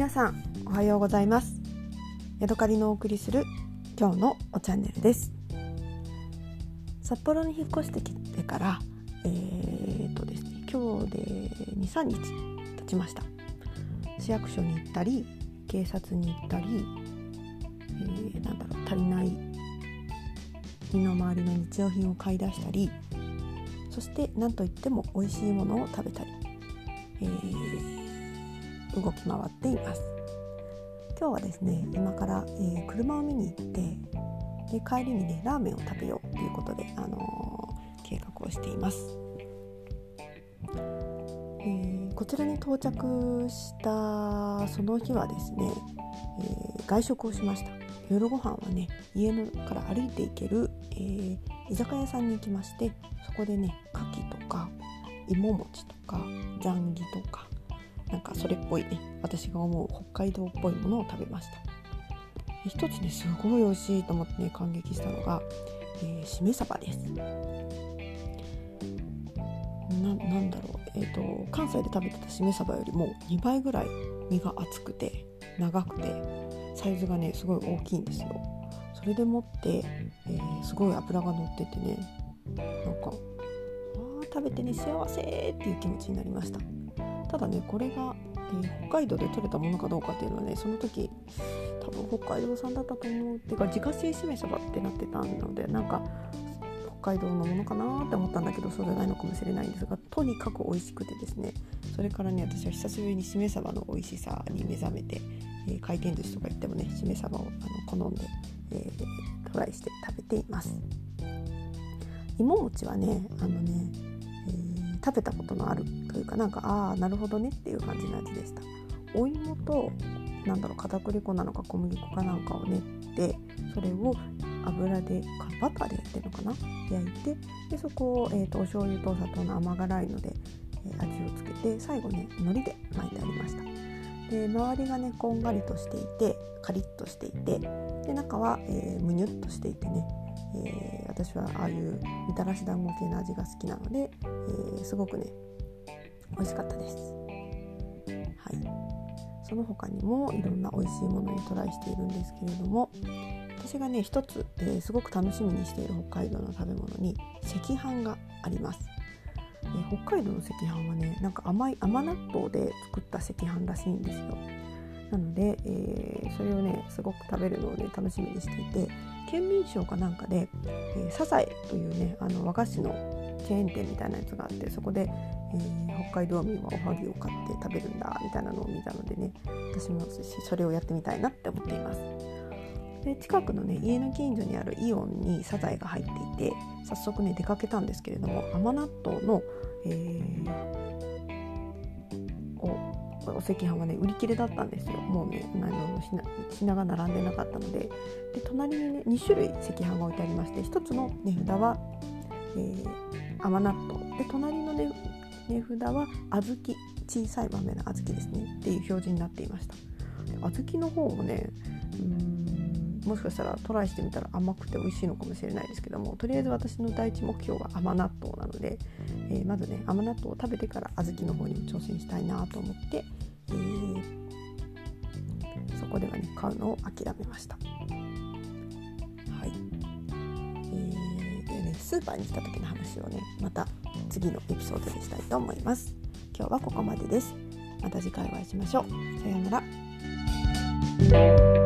皆さんおはようございます。ヤドカリのお送りする今日のおチャンネルです。札幌に引っ越してきてからえー、とですね今日で23日経ちました。市役所に行ったり警察に行ったり、えー、なんだろう足りない身の回りの日用品を買い出したりそして何といっても美味しいものを食べたり、えー、動き回っています。今日はですね今から、えー、車を見に行ってで帰りにねラーメンを食べようということで、あのー、計画をしています、えー、こちらに到着したその日はですね、え外食をしました。夜ご飯はね家のから歩いて行ける、えー、居酒屋さんに行きましてそこでね牡蠣とか芋餅とかザンギとかなんかそれっぽいね。私が思う北海道っぽいものを食べました。一つねすごい美味しいと思ってね感激したのが、えー、しめ鯖です。ななんだろう。えっ、ー、と関西で食べてたしめ鯖よりも2倍ぐらい身が厚くて長くてサイズがねすごい大きいんですよ。それでもって、えー、すごい脂が乗っててねなんかわ食べてね幸せっていう気持ちになりました。ただねこれが、えー、北海道で採れたものかどうかっていうのはねその時多分北海道産だったと思う。っていうか自家製しめ鯖ってなってたのでなんか北海道のものかなって思ったんだけどそうじゃないのかもしれないんですがとにかく美味しくてですね。それからね私は久しぶりにしめ鯖の美味しさに目覚めて、えー、回転寿司とか行ってもねしめ鯖をあの好んで、えー、トライして食べています。芋餅はねあのね、えー、食べたことのあるというかなんかああなるほどねっていう感じの味でした。お芋となんだろう片栗粉なのか小麦粉かなんかを練ってそれを油でバターでやってるのかな？焼いてでそこを、えーと、お醤油と砂糖の甘辛いので、えー、味をつけて最後に海苔で巻いてありました。で周りがねこんがりとしていてカリッとしていてで中は、えー、むにゅっとしていてね、えー、私はああいうみたらし団子系の味が好きなので、えすごくね美味しかったです。はい。その他にもいろんな美味しいものにトライしているんですけれども私がね一つ、えー、すごく楽しみにしている北海道の食べ物に赤飯があります、え、北海道の赤飯はねなんか甘い甘納豆で作った赤飯らしいんですよ。なので、えー、それをねすごく食べるのをね楽しみにしていて県民賞かなんかで、えー、サザエというねあの和菓子のチェーン店みたいなやつがあってそこで、えー、北海道民はおはぎを買って食べるんだみたいなのを見たのでね私もそれをやってみたいなって思っています。で近くのね家の近所にあるイオンにサザエが入っていて早速ね出かけたんですけれども甘納豆の、えー、お赤飯はね売り切れだったんですよ。もうねあの品が並んでなかったので。で隣にね2種類赤飯が置いてありまして1つの値札は、えー、甘納豆。で隣の値、ね、札は小豆小さい豆の小豆ですね。っていう表示になっていました。小豆の方もねうんもしかしたらトライしてみたら甘くて美味しいのかもしれないですけどもとりあえず私の第一目標は甘納豆なので、えー、まずね甘納豆を食べてから小豆の方にも挑戦したいなと思って、えー、そこではね買うのを諦めました。はい、えー、でねスーパーに来た時の話をねまた次のエピソードでしたいと思います。今日はここまでです。また次回お会いしましょう。さような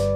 ら。